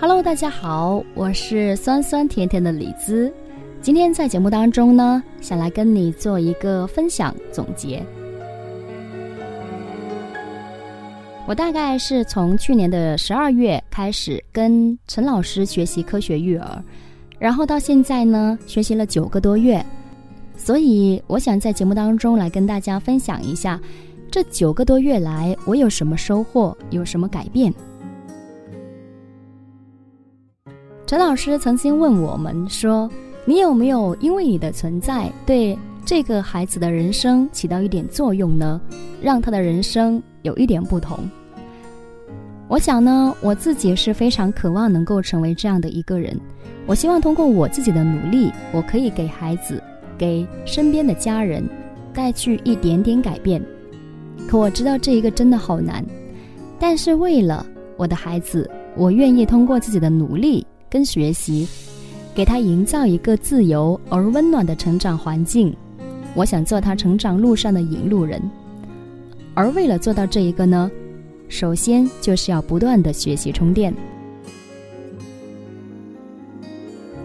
Hello，大家好，我是酸酸甜甜的李子。今天在节目当中呢，想来跟你做一个分享总结。我大概是从去年的十二月开始跟陈老师学习科学育儿，然后到现在呢，学习了九个多月，所以我想在节目当中来跟大家分享一下，这九个多月来我有什么收获，有什么改变。陈老师曾经问我们说：“你有没有因为你的存在对这个孩子的人生起到一点作用呢？让他的人生有一点不同？”我想呢，我自己是非常渴望能够成为这样的一个人。我希望通过我自己的努力，我可以给孩子、给身边的家人带去一点点改变。可我知道这一个真的好难，但是为了我的孩子，我愿意通过自己的努力。跟学习，给他营造一个自由而温暖的成长环境。我想做他成长路上的引路人。而为了做到这一个呢，首先就是要不断的学习充电。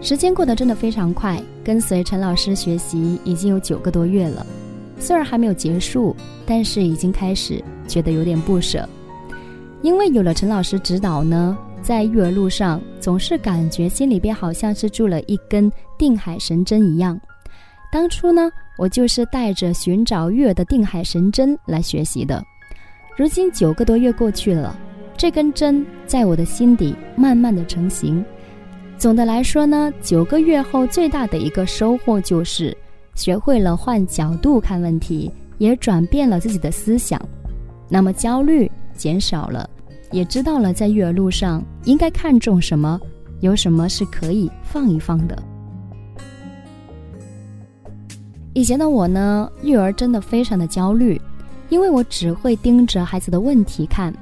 时间过得真的非常快，跟随陈老师学习已经有九个多月了。虽然还没有结束，但是已经开始觉得有点不舍，因为有了陈老师指导呢。在育儿路上，总是感觉心里边好像是住了一根定海神针一样。当初呢，我就是带着寻找育儿的定海神针来学习的。如今九个多月过去了，这根针在我的心底慢慢的成型。总的来说呢，九个月后最大的一个收获就是学会了换角度看问题，也转变了自己的思想。那么焦虑减少了。也知道了，在育儿路上应该看重什么，有什么是可以放一放的。以前的我呢，育儿真的非常的焦虑，因为我只会盯着孩子的问题看。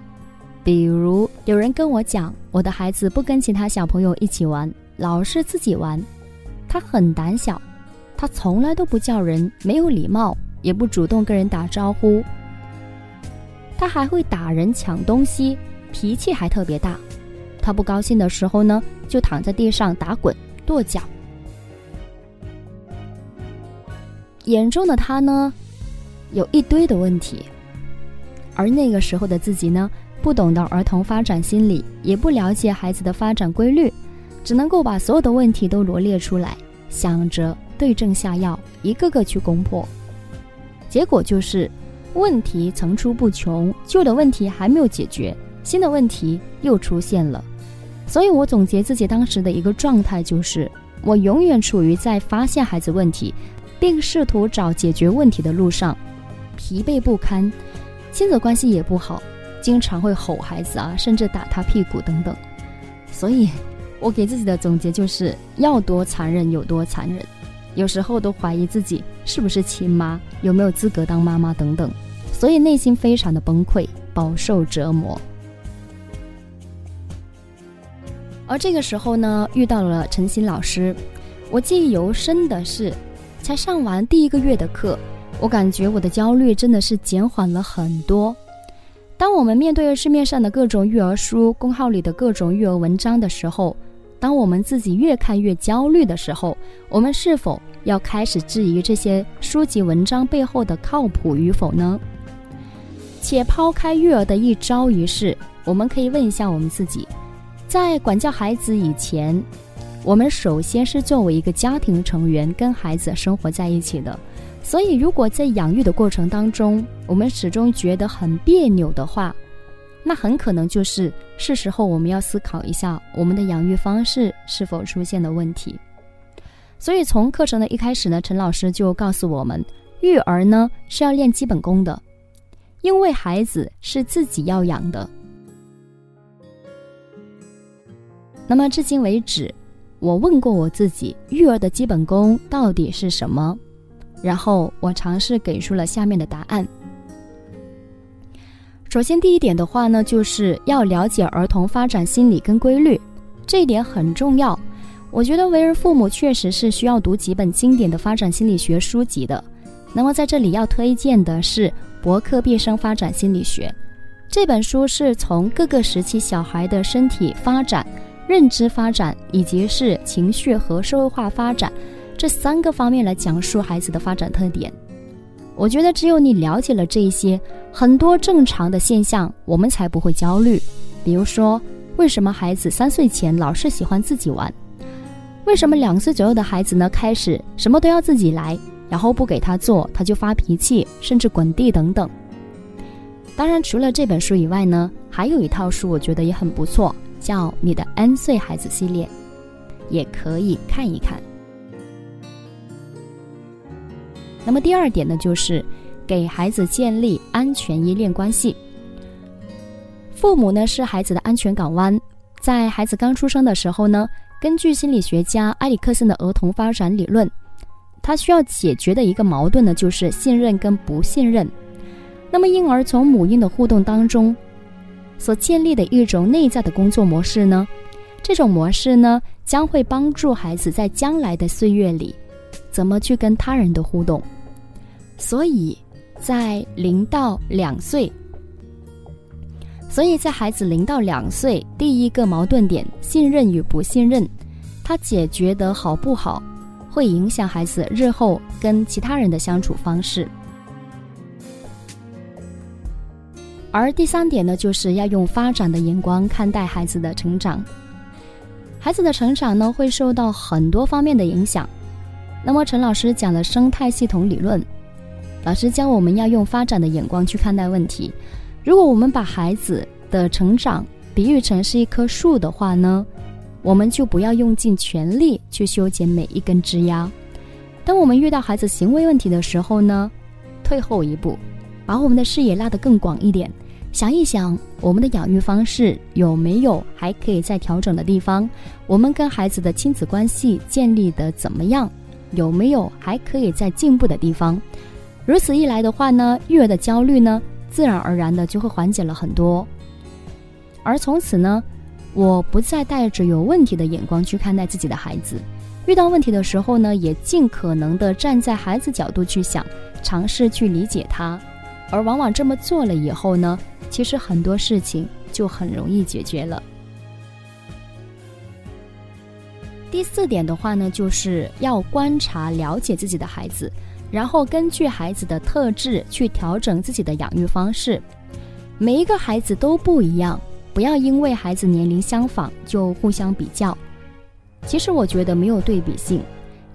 比如有人跟我讲，我的孩子不跟其他小朋友一起玩，老是自己玩，他很胆小，他从来都不叫人，没有礼貌，也不主动跟人打招呼，他还会打人、抢东西。脾气还特别大，他不高兴的时候呢，就躺在地上打滚跺脚。眼中的他呢，有一堆的问题，而那个时候的自己呢，不懂得儿童发展心理，也不了解孩子的发展规律，只能够把所有的问题都罗列出来，想着对症下药，一个个去攻破，结果就是问题层出不穷，旧的问题还没有解决。新的问题又出现了，所以我总结自己当时的一个状态就是：我永远处于在发现孩子问题，并试图找解决问题的路上，疲惫不堪，亲子关系也不好，经常会吼孩子啊，甚至打他屁股等等。所以，我给自己的总结就是要多残忍有多残忍，有时候都怀疑自己是不是亲妈，有没有资格当妈妈等等，所以内心非常的崩溃，饱受折磨。而这个时候呢，遇到了陈鑫老师。我记忆犹深的是，才上完第一个月的课，我感觉我的焦虑真的是减缓了很多。当我们面对市面上的各种育儿书、公号里的各种育儿文章的时候，当我们自己越看越焦虑的时候，我们是否要开始质疑这些书籍文章背后的靠谱与否呢？且抛开育儿的一招一式，我们可以问一下我们自己。在管教孩子以前，我们首先是作为一个家庭成员跟孩子生活在一起的，所以如果在养育的过程当中，我们始终觉得很别扭的话，那很可能就是是时候我们要思考一下我们的养育方式是否出现了问题。所以从课程的一开始呢，陈老师就告诉我们，育儿呢是要练基本功的，因为孩子是自己要养的。那么至今为止，我问过我自己，育儿的基本功到底是什么？然后我尝试给出了下面的答案。首先，第一点的话呢，就是要了解儿童发展心理跟规律，这一点很重要。我觉得为人父母确实是需要读几本经典的发展心理学书籍的。那么在这里要推荐的是《博客毕生发展心理学》这本书，是从各个时期小孩的身体发展。认知发展以及是情绪和社会化发展这三个方面来讲述孩子的发展特点。我觉得只有你了解了这些很多正常的现象，我们才不会焦虑。比如说，为什么孩子三岁前老是喜欢自己玩？为什么两岁左右的孩子呢开始什么都要自己来，然后不给他做他就发脾气，甚至滚地等等？当然，除了这本书以外呢，还有一套书我觉得也很不错，叫《你的 N 岁孩子系列》，也可以看一看。那么第二点呢，就是给孩子建立安全依恋关系。父母呢是孩子的安全港湾，在孩子刚出生的时候呢，根据心理学家埃里克森的儿童发展理论，他需要解决的一个矛盾呢，就是信任跟不信任。那么婴儿从母婴的互动当中所建立的一种内在的工作模式呢，这种模式呢，将会帮助孩子在将来的岁月里。怎么去跟他人的互动？所以，在零到两岁，所以在孩子零到两岁，第一个矛盾点信任与不信任，他解决得好不好，会影响孩子日后跟其他人的相处方式。而第三点呢，就是要用发展的眼光看待孩子的成长。孩子的成长呢，会受到很多方面的影响。那么陈老师讲了生态系统理论，老师教我们要用发展的眼光去看待问题。如果我们把孩子的成长比喻成是一棵树的话呢，我们就不要用尽全力去修剪每一根枝丫。当我们遇到孩子行为问题的时候呢，退后一步，把我们的视野拉得更广一点，想一想我们的养育方式有没有还可以再调整的地方，我们跟孩子的亲子关系建立的怎么样？有没有还可以再进步的地方？如此一来的话呢，育儿的焦虑呢，自然而然的就会缓解了很多。而从此呢，我不再带着有问题的眼光去看待自己的孩子，遇到问题的时候呢，也尽可能的站在孩子角度去想，尝试去理解他。而往往这么做了以后呢，其实很多事情就很容易解决了。第四点的话呢，就是要观察了解自己的孩子，然后根据孩子的特质去调整自己的养育方式。每一个孩子都不一样，不要因为孩子年龄相仿就互相比较。其实我觉得没有对比性，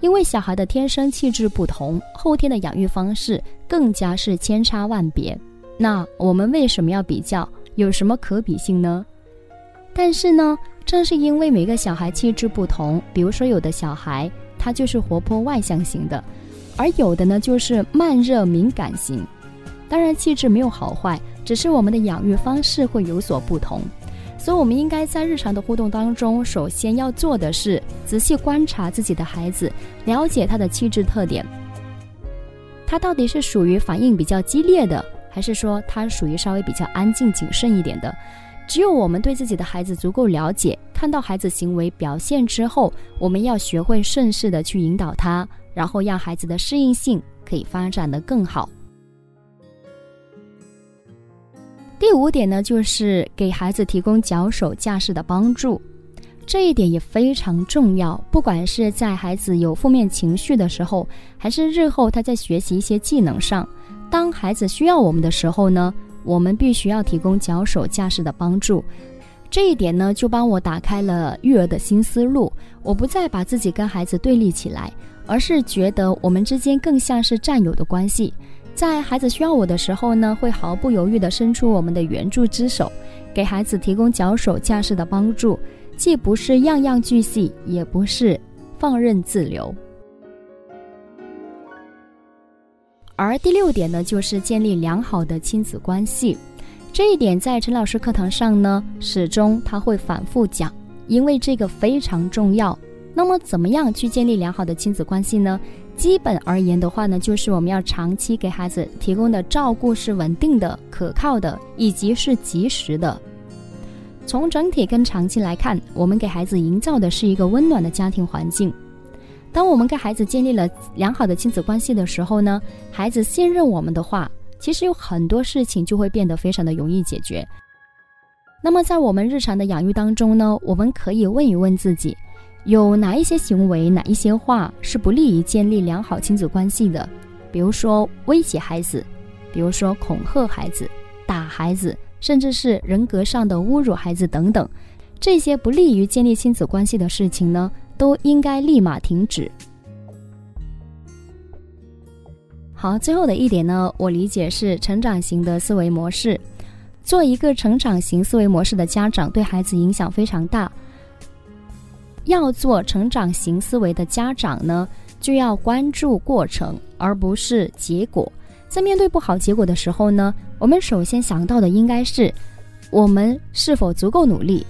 因为小孩的天生气质不同，后天的养育方式更加是千差万别。那我们为什么要比较？有什么可比性呢？但是呢？正是因为每个小孩气质不同，比如说有的小孩他就是活泼外向型的，而有的呢就是慢热敏感型。当然气质没有好坏，只是我们的养育方式会有所不同。所以，我们应该在日常的互动当中，首先要做的是仔细观察自己的孩子，了解他的气质特点。他到底是属于反应比较激烈的，还是说他属于稍微比较安静谨慎一点的？只有我们对自己的孩子足够了解，看到孩子行为表现之后，我们要学会顺势的去引导他，然后让孩子的适应性可以发展的更好。第五点呢，就是给孩子提供脚手架式的帮助，这一点也非常重要。不管是在孩子有负面情绪的时候，还是日后他在学习一些技能上，当孩子需要我们的时候呢？我们必须要提供脚手架式的帮助，这一点呢，就帮我打开了育儿的新思路。我不再把自己跟孩子对立起来，而是觉得我们之间更像是战友的关系。在孩子需要我的时候呢，会毫不犹豫地伸出我们的援助之手，给孩子提供脚手架式的帮助，既不是样样俱细，也不是放任自流。而第六点呢，就是建立良好的亲子关系。这一点在陈老师课堂上呢，始终他会反复讲，因为这个非常重要。那么，怎么样去建立良好的亲子关系呢？基本而言的话呢，就是我们要长期给孩子提供的照顾是稳定的、可靠的，以及是及时的。从整体跟长期来看，我们给孩子营造的是一个温暖的家庭环境。当我们跟孩子建立了良好的亲子关系的时候呢，孩子信任我们的话，其实有很多事情就会变得非常的容易解决。那么在我们日常的养育当中呢，我们可以问一问自己，有哪一些行为、哪一些话是不利于建立良好亲子关系的？比如说威胁孩子，比如说恐吓孩子、打孩子，甚至是人格上的侮辱孩子等等，这些不利于建立亲子关系的事情呢，都应该立马停止。好，最后的一点呢，我理解是成长型的思维模式。做一个成长型思维模式的家长，对孩子影响非常大。要做成长型思维的家长呢，就要关注过程，而不是结果。在面对不好结果的时候呢，我们首先想到的应该是：我们是否足够努力，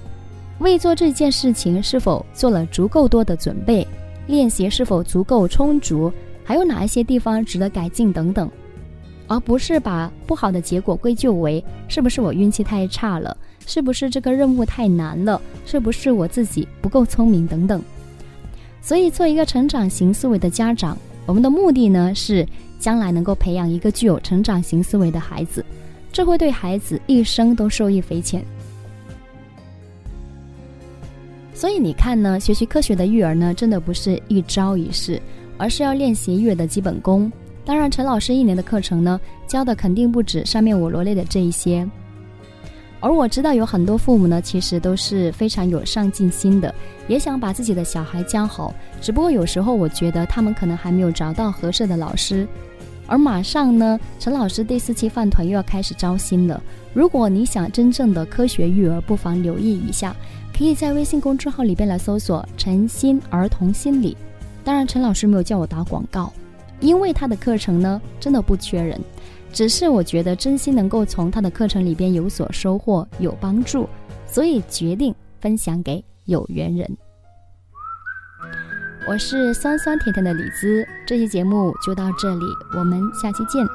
为做这件事情是否做了足够多的准备，练习是否足够充足，还有哪一些地方值得改进等等。而不是把不好的结果归咎为是不是我运气太差了，是不是这个任务太难了，是不是我自己不够聪明等等。所以，做一个成长型思维的家长，我们的目的呢是将来能够培养一个具有成长型思维的孩子，这会对孩子一生都受益匪浅。所以你看呢，学习科学的育儿呢，真的不是一朝一夕，而是要练习育儿的基本功。当然，陈老师一年的课程呢，教的肯定不止上面我罗列的这一些。而我知道有很多父母呢，其实都是非常有上进心的，也想把自己的小孩教好。只不过有时候我觉得他们可能还没有找到合适的老师。而马上呢，陈老师第四期饭团又要开始招新了。如果你想真正的科学育儿，不妨留意一下，可以在微信公众号里边来搜索“陈心儿童心理”。当然，陈老师没有叫我打广告。因为他的课程呢，真的不缺人，只是我觉得真心能够从他的课程里边有所收获、有帮助，所以决定分享给有缘人。我是酸酸甜甜的李子，这期节目就到这里，我们下期见。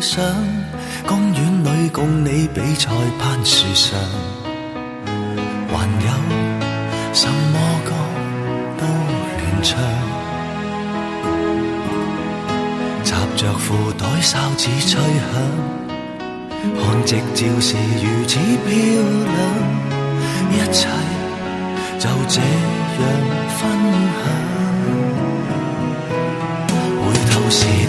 想公园里共你比赛攀树上还有什么歌都乱唱插着裤袋哨子吹响看夕照时如此漂亮一切就这样分享。回头时